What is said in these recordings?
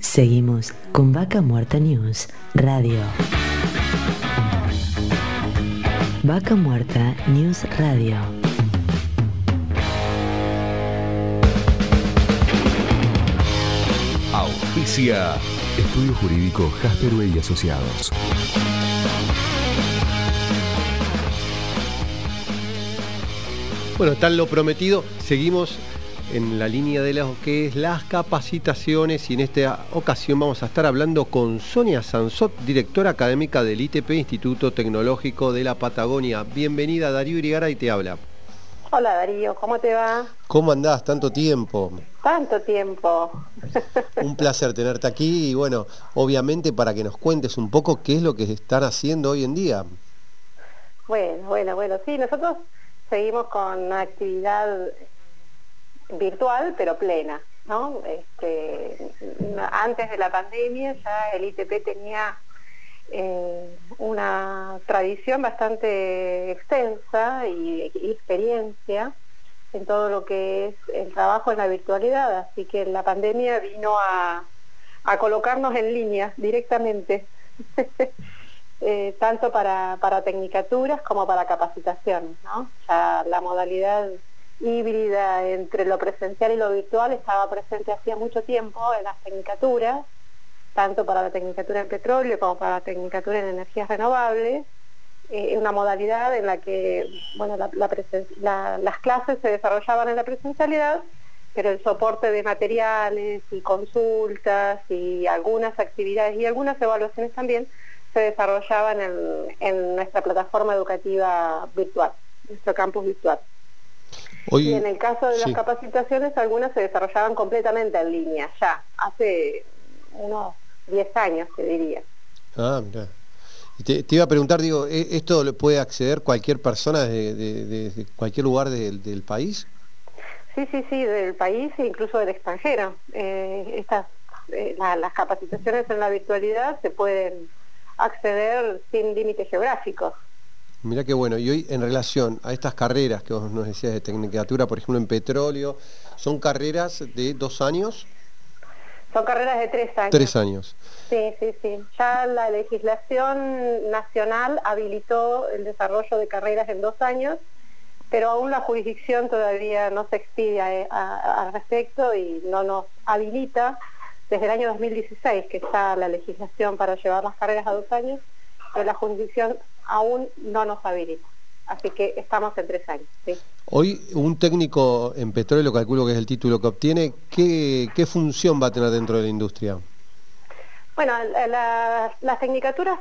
Seguimos con Vaca Muerta News Radio. Vaca Muerta News Radio. Auspicia. Estudio Jurídico Jasper y Asociados. Bueno, tal lo prometido, seguimos en la línea de lo que es las capacitaciones y en esta ocasión vamos a estar hablando con Sonia Sansot, directora académica del ITP Instituto Tecnológico de la Patagonia. Bienvenida Darío Irigara y te habla. Hola Darío, ¿cómo te va? ¿Cómo andás? Tanto tiempo. Tanto tiempo. un placer tenerte aquí y bueno, obviamente para que nos cuentes un poco qué es lo que están haciendo hoy en día. Bueno, bueno, bueno, sí, nosotros seguimos con una actividad virtual pero plena. ¿no? Este, antes de la pandemia ya el ITP tenía eh, una tradición bastante extensa y, experiencia en todo lo que es el trabajo en la virtualidad, así que la pandemia vino a, colocarnos en línea directamente, eh, tanto para, para tecnicaturas como para capacitaciones. ¿no? Ya la modalidad híbrida entre lo presencial y lo virtual estaba presente hacía mucho tiempo en las tecnicaturas, tanto para la tecnicatura en petróleo como para la tecnicatura en energías renovables, eh, una modalidad en la que bueno, las clases se desarrollaban en la presencialidad, pero el soporte de materiales y consultas y algunas actividades y algunas evaluaciones también se desarrollaban en, en nuestra plataforma educativa virtual, nuestro campus virtual y en el caso de las capacitaciones, algunas se desarrollaban completamente en línea, ya, hace unos 10 años, te diría. Ah, mira. Te, iba a preguntar, digo, ¿e, ¿esto lo puede acceder cualquier persona de, cualquier lugar del país? Sí, sí, sí, del país e incluso del extranjero. Eh, estas, eh, las capacitaciones en la virtualidad se pueden acceder sin límites geográficos. Mira qué bueno. Y hoy en relación a estas carreras que vos nos decías de tecnicatura, por ejemplo en petróleo, ¿son carreras de dos años? Son carreras de tres años. Tres años. Sí, sí, sí. Ya la legislación nacional habilitó el desarrollo de carreras en dos años, pero aún la jurisdicción todavía no se expide al respecto y no nos habilita desde el año 2016 que está la legislación para llevar las carreras a dos años, pero la jurisdicción aún no nos habilita. Así que estamos en tres años. Hoy un técnico en petróleo, calculo que es el título que obtiene, ¿qué, función va a tener dentro de la industria? Bueno, las tecnicaturas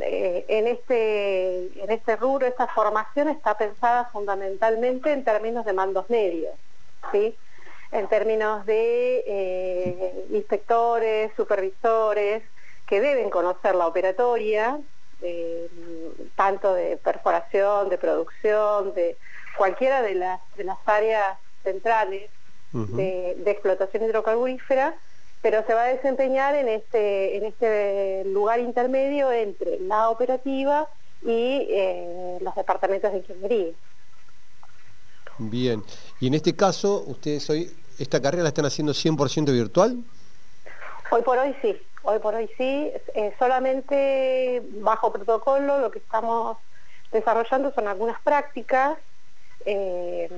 eh, en, este, en este rubro, esta formación está pensada fundamentalmente en términos de mandos medios, ¿sí? en términos de eh, inspectores, supervisores, que deben conocer la operatoria, tanto de perforación, de producción, de cualquiera de las, de las áreas centrales de, explotación hidrocarburífera, pero se va a desempeñar en este, en este lugar intermedio entre la operativa y eh, los departamentos de ingeniería. Bien, y en este caso, ustedes hoy, ¿esta carrera la están haciendo 100% virtual? Hoy por hoy sí, hoy por hoy sí, eh, solamente bajo protocolo lo que estamos desarrollando son algunas prácticas, eh,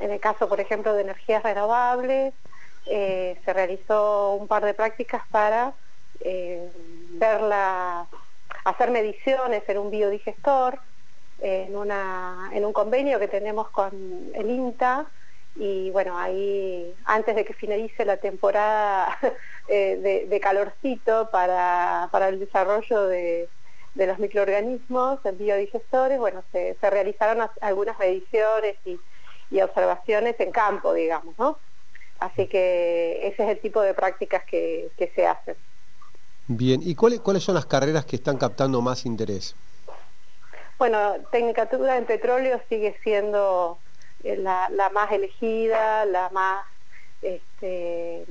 en el caso por ejemplo de energías renovables, eh, se realizó un par de prácticas para verla, hacer mediciones en un biodigestor, en, una, en un convenio que tenemos con el INTA, y bueno, ahí antes de que finalice la temporada eh, de, calorcito para, el desarrollo de, los microorganismos en biodigestores, bueno, se, realizaron algunas mediciones y, observaciones en campo, digamos, ¿no? Así que ese es el tipo de prácticas que, se hacen. Bien, ¿y cuáles, cuáles son las carreras que están captando más interés? Bueno, Tecnicatura en Petróleo sigue siendo eh, la, más elegida, la más, este,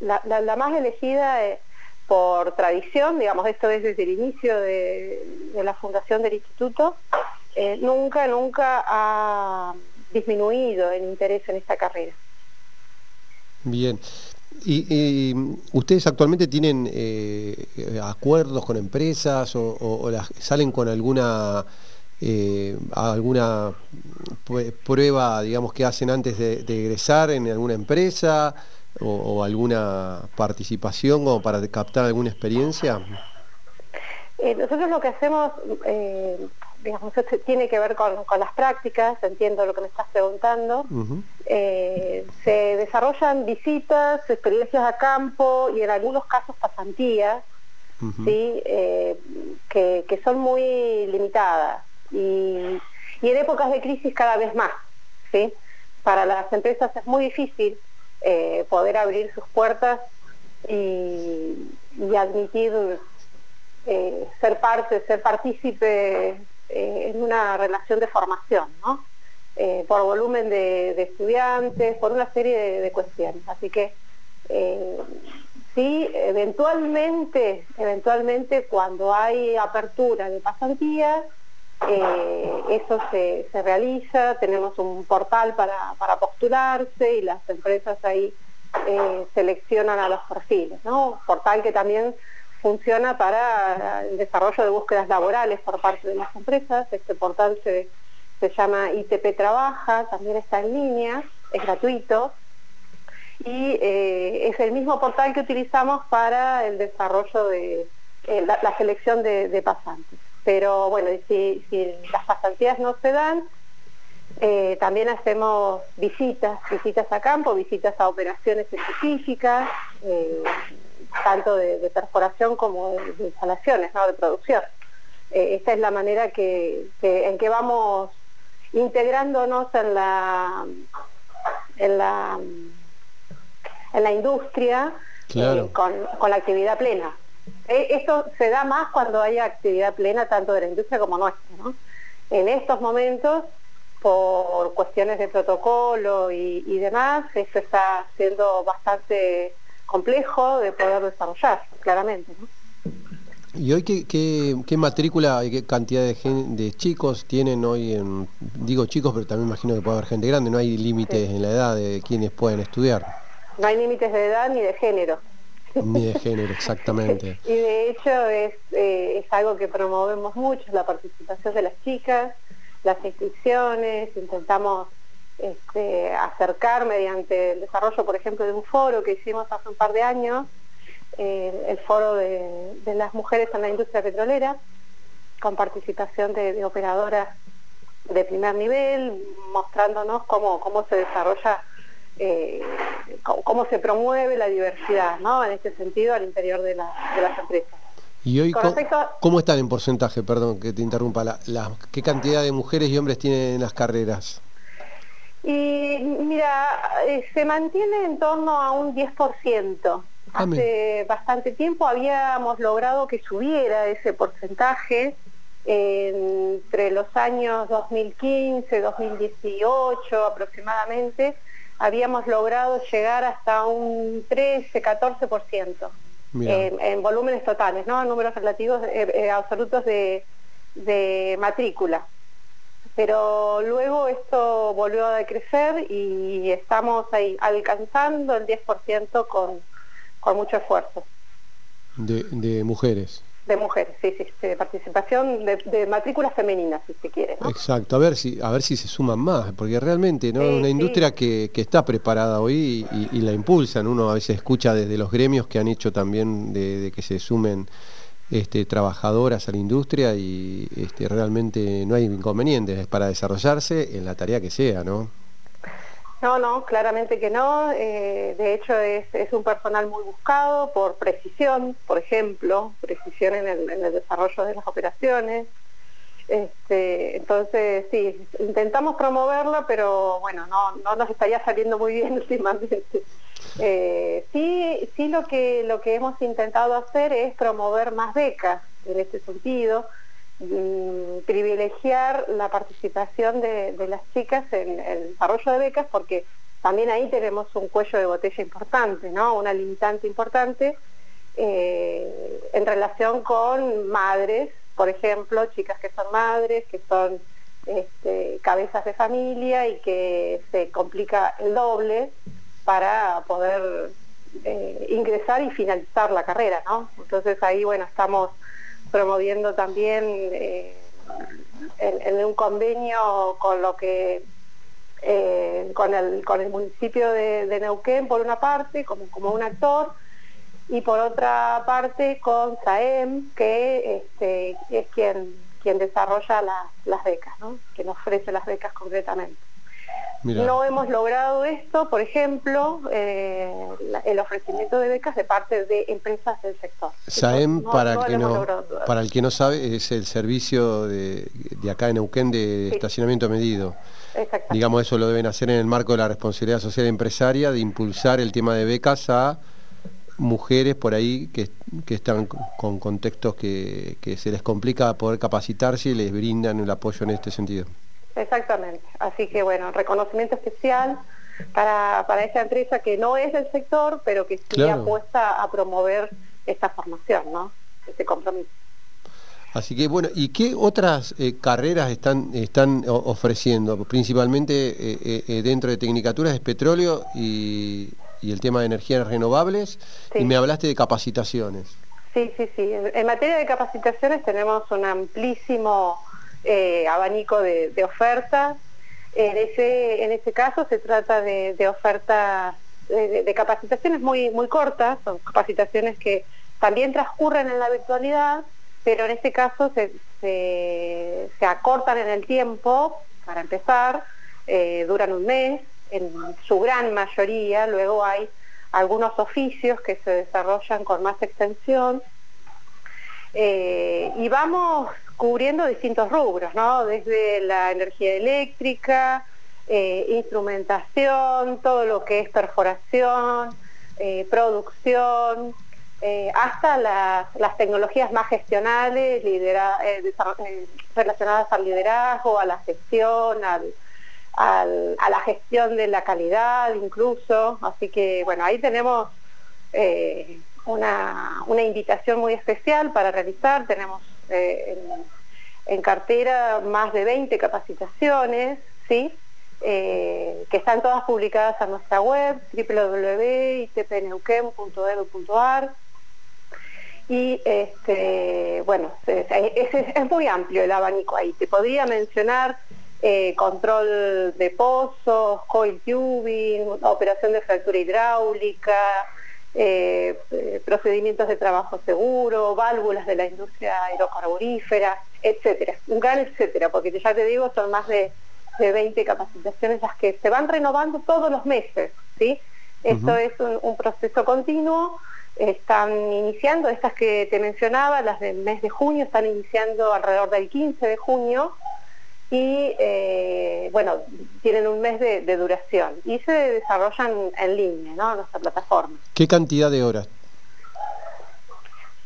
la, más elegida eh, por tradición, digamos, esto es desde el inicio de, la fundación del instituto, eh, nunca, nunca ha disminuido el interés en esta carrera. Bien. ¿Y, ustedes actualmente tienen acuerdos con empresas o, salen con alguna eh, alguna prueba, digamos, que hacen antes de, egresar en alguna empresa o, alguna participación como para captar alguna experiencia? Eh, nosotros lo que hacemos, digamos, tiene que ver con, las prácticas, entiendo lo que me estás preguntando. Eh, se desarrollan visitas, experiencias a campo y en algunos casos pasantías, ¿sí? Eh, que, son muy limitadas y, en épocas de crisis cada vez más. ¿sí? Para las empresas es muy difícil eh, poder abrir sus puertas y, admitir ser parte, ser partícipe eh, en una relación de formación, ¿no? Eh, por volumen de, estudiantes, por una serie de, cuestiones. Así que eh, sí, eventualmente, eventualmente cuando hay apertura de pasantías, eso se, realiza, tenemos un portal para, para postularse y las empresas ahí seleccionan a los perfiles, ¿no? Portal que también funciona para el desarrollo de búsquedas laborales por parte de las empresas. Este portal se, llama ITP Trabaja, también está en línea, es gratuito. Y eh, es el mismo portal que utilizamos para el desarrollo de eh, la, selección de, pasantes. Pero bueno, si, las pasantías no se dan, eh, también hacemos visitas, visitas a campo, visitas a operaciones específicas, tanto de, perforación como de, instalaciones, ¿no? de producción. Eh, esta es la manera que, en que vamos integrándonos en la, en la, en la industria eh, con, la actividad plena. Eh, esto se da más cuando hay actividad plena tanto de la industria como nuestra. En estos momentos, por cuestiones de protocolo y, y demás, esto está siendo bastante complejo de poder desarrollar, claramente. ¿Y hoy qué, qué, matrícula y qué cantidad de, de, chicos tienen hoy? En, digo chicos, pero también imagino que puede haber gente grande, no hay límites en la edad de quienes pueden estudiar. No hay límites de edad ni de género. Ni de género, exactamente. y de hecho es, eh, es algo que promovemos mucho, la participación de las chicas, las inscripciones, intentamos este, acercar mediante el desarrollo, por ejemplo, de un foro que hicimos hace un par de años, eh, el foro de, las mujeres en la industria petrolera, con participación de, operadoras de primer nivel, mostrándonos cómo, cómo se desarrolla, eh, cómo, se promueve la diversidad, ¿no? En este sentido, al interior de, las empresas. ¿Y hoy cómo, están en porcentaje, perdón que te interrumpa, la, qué cantidad de mujeres y hombres tienen en las carreras? Y mira, eh, se mantiene en torno a un 10%. Hace bastante tiempo habíamos logrado que subiera ese porcentaje entre los años 2015, 2018 aproximadamente, habíamos logrado llegar hasta un 13, 14% en, en, volúmenes totales, ¿no? En números relativos eh, eh, absolutos de matrícula pero luego esto volvió a decrecer y estamos ahí alcanzando el 10% con, con mucho esfuerzo. De, mujeres. De mujeres, sí, sí, de participación de, matrículas femeninas, si se quiere. Exacto, a ver si a ver si se suman más, porque realmente no una industria que, está preparada hoy y, la impulsan. Uno a veces escucha desde los gremios que han hecho también de que se sumen este, trabajadoras a la industria y este, realmente no hay inconvenientes para desarrollarse en la tarea que sea, ¿no? No, no, claramente que no. Eh, de hecho es, un personal muy buscado por precisión, por ejemplo, precisión en el, desarrollo de las operaciones. Este, entonces, sí, intentamos promoverla, pero bueno, no, no nos estaría saliendo muy bien últimamente. Eh, sí, sí lo que, lo que hemos intentado hacer es promover más becas en este sentido, mm, privilegiar la participación de, las chicas en el desarrollo de becas porque también ahí tenemos un cuello de botella importante, ¿no? una limitante importante eh, en relación con madres, por ejemplo, chicas que son madres, que son este, cabezas de familia y que se complica el doble para poder eh, ingresar y finalizar la carrera, ¿no? Entonces ahí, bueno, estamos promoviendo también eh, en, un convenio con lo que eh, con, el, con el municipio de, Neuquén por una parte, como, como un actor, y por otra parte con SAEM, que este, es quien, quien desarrolla las becas, ¿no? quien ofrece las becas concretamente. No hemos logrado esto, por ejemplo, eh, el ofrecimiento de becas de parte de empresas del sector. SAEM, para, para el que no sabe, es el servicio de, acá en Neuquén de estacionamiento medido. Digamos, eso lo deben hacer en el marco de la responsabilidad social empresaria, de impulsar el tema de becas a mujeres por ahí que, están con contextos que, que se les complica poder capacitarse y les brindan el apoyo en este sentido. Exactamente. Así que bueno, reconocimiento especial para, para esa empresa que no es del sector, pero que sí apuesta a promover esta formación, ¿no? Este compromiso. Así que bueno, ¿y qué otras eh, carreras están, están ofreciendo? Principalmente eh, eh, dentro de Tecnicaturas es petróleo y, el tema de energías renovables. Y me hablaste de capacitaciones. Sí, sí, sí. En materia de capacitaciones tenemos un amplísimo eh, abanico de, ofertas. En ese, en ese caso se trata de, ofertas de, capacitaciones muy, muy cortas, son capacitaciones que también transcurren en la virtualidad, pero en este caso se, se, acortan en el tiempo, para empezar, eh, duran un mes, en su gran mayoría, luego hay algunos oficios que se desarrollan con más extensión, eh, y vamos cubriendo distintos rubros, ¿no? Desde la energía eléctrica, eh, instrumentación, todo lo que es perforación, eh, producción, hasta las, tecnologías más gestionales, relacionadas al liderazgo, a la gestión, a la gestión de la calidad incluso. Así que, bueno, ahí tenemos una, una invitación muy especial para realizar. Tenemos eh, en, cartera más de 20 capacitaciones, ¿sí? Eh, que están todas publicadas en nuestra web www.itpneuquem.edu.ar y este, bueno, es, es, muy amplio el abanico ahí. Te podría mencionar eh, control de pozos, coil tubing, operación de fractura hidráulica, eh, eh, procedimientos de trabajo seguro, válvulas de la industria aerocarburífera, etcétera. Un gran etcétera, porque ya te digo, son más de, 20 capacitaciones las que se van renovando todos los meses, ¿sí? Esto es un, proceso continuo, están iniciando, estas que te mencionaba, las del mes de junio, están iniciando alrededor del 15 de junio, y eh, bueno, tienen un mes de, duración y se desarrollan en línea, ¿no? En nuestra plataforma. ¿Qué cantidad de horas?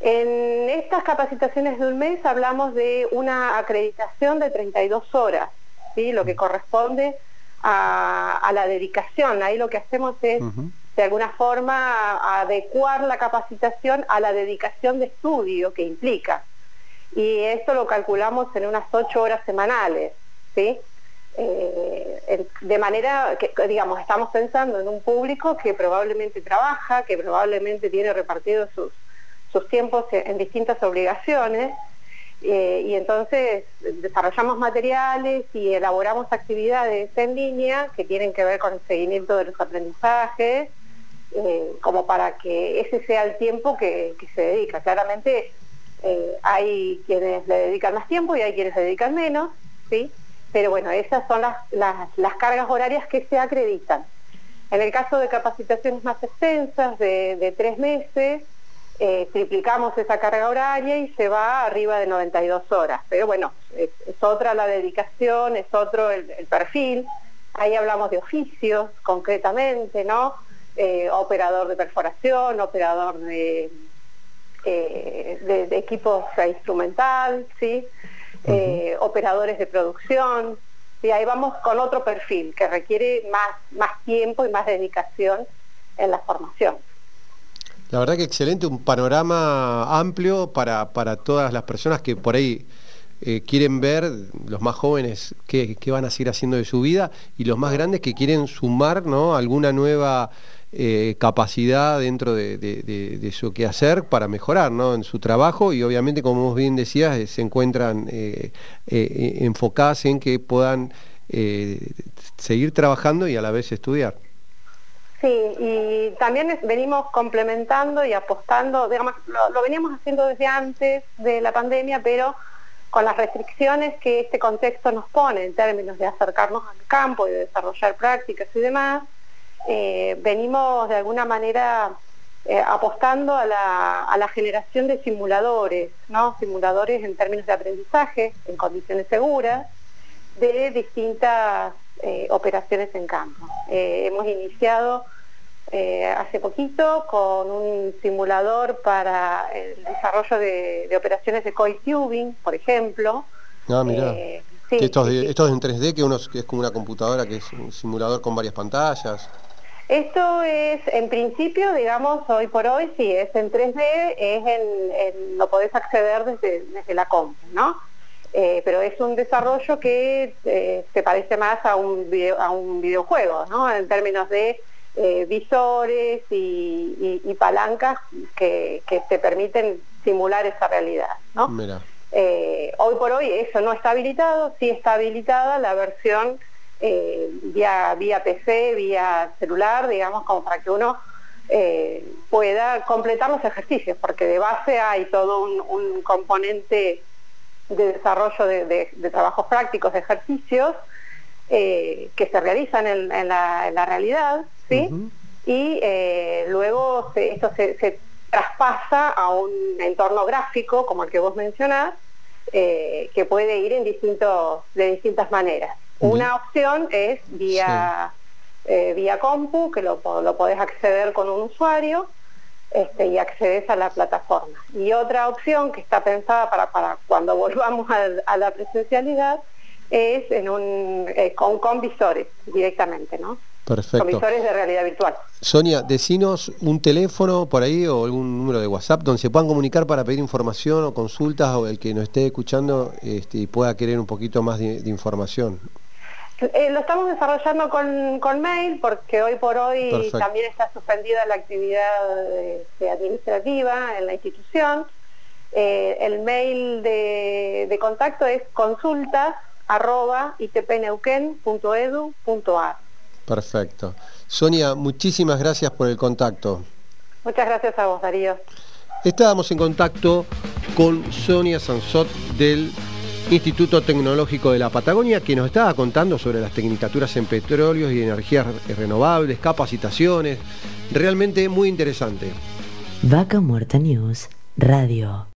En estas capacitaciones de un mes hablamos de una acreditación de 32 horas, ¿sí? lo que corresponde a, la dedicación. Ahí lo que hacemos es, de alguna forma, adecuar la capacitación a la dedicación de estudio que implica y esto lo calculamos en unas ocho horas semanales, ¿sí? Eh, de manera que, digamos, estamos pensando en un público que probablemente trabaja, que probablemente tiene repartidos sus, sus tiempos en, distintas obligaciones, eh, y entonces desarrollamos materiales y elaboramos actividades en línea que tienen que ver con el seguimiento de los aprendizajes, eh, como para que ese sea el tiempo que, que se dedica. Claramente eh, hay quienes le dedican más tiempo y hay quienes le dedican menos, ¿sí? Pero bueno, esas son las, las, cargas horarias que se acreditan. En el caso de capacitaciones más extensas, de, tres meses, eh, triplicamos esa carga horaria y se va arriba de 92 horas. Pero bueno, es, otra la dedicación, es otro el, perfil. Ahí hablamos de oficios concretamente, ¿no? Eh, operador de perforación, operador de eh, de, equipos instrumental, ¿sí? Eh, operadores de producción. Y ahí vamos con otro perfil que requiere más, más tiempo y más dedicación en la formación. La verdad que excelente, un panorama amplio para, para todas las personas que por ahí eh, quieren ver, los más jóvenes, qué, van a seguir haciendo de su vida, y los más grandes que quieren sumar ¿no? alguna nueva eh, capacidad dentro de, su quehacer para mejorar ¿no? en su trabajo y obviamente, como vos bien decías, eh, se encuentran enfocadas en que puedan seguir trabajando y a la vez estudiar. Sí, y también venimos complementando y apostando, digamos, lo, veníamos haciendo desde antes de la pandemia, pero con las restricciones que este contexto nos pone en términos de acercarnos al campo y de desarrollar prácticas y demás, eh, venimos de alguna manera eh, apostando a la, generación de simuladores, ¿no? simuladores en términos de aprendizaje, en condiciones seguras, de distintas eh, operaciones en campo. Eh, hemos iniciado eh, hace poquito con un simulador para el desarrollo de, operaciones de coil tubing, por ejemplo. Ah, mira. esto, es en 3D, que, uno, es como una computadora, que es un simulador con varias pantallas. Esto es, en principio, digamos, hoy por hoy, sí, es en 3D, es en, lo podés acceder desde, desde la compu, ¿no? Eh, pero es un desarrollo que eh, se parece más a un, a un videojuego, ¿no? en términos de eh, visores y, palancas que, te permiten simular esa realidad. ¿no? hoy por hoy eso no está habilitado, sí está habilitada la versión vía, vía PC, vía celular, digamos, como para que uno pueda completar los ejercicios, porque de base hay todo un componente de desarrollo de, trabajos prácticos, de ejercicios eh, que se realizan en, la, realidad, ¿sí? Y eh, luego esto se, traspasa a un entorno gráfico, como el que vos mencionás, eh, que puede ir en distintos, de distintas maneras. Una opción es vía, vía compu, que lo, lo podés acceder con un usuario, este, y accedes a la plataforma. Y otra opción que está pensada para, para cuando volvamos a, la presencialidad es en un, eh, con, con, visores directamente, ¿no? Perfecto. Con visores de realidad virtual. Sonia, decinos un teléfono por ahí o algún número de WhatsApp donde se puedan comunicar para pedir información o consultas o el que nos esté escuchando este, y pueda querer un poquito más de información. Eh, lo estamos desarrollando con, mail porque hoy por hoy también está suspendida la actividad administrativa en la institución. Eh, el mail de, contacto es consultas Perfecto. Sonia, muchísimas gracias por el contacto. Muchas gracias a vos, Darío. Estábamos en contacto con Sonia Sansot del Instituto Tecnológico de la Patagonia, que nos estaba contando sobre las tecnicaturas en petróleos y energías renovables, capacitaciones, realmente muy interesante. Vaca Muerta News, Radio.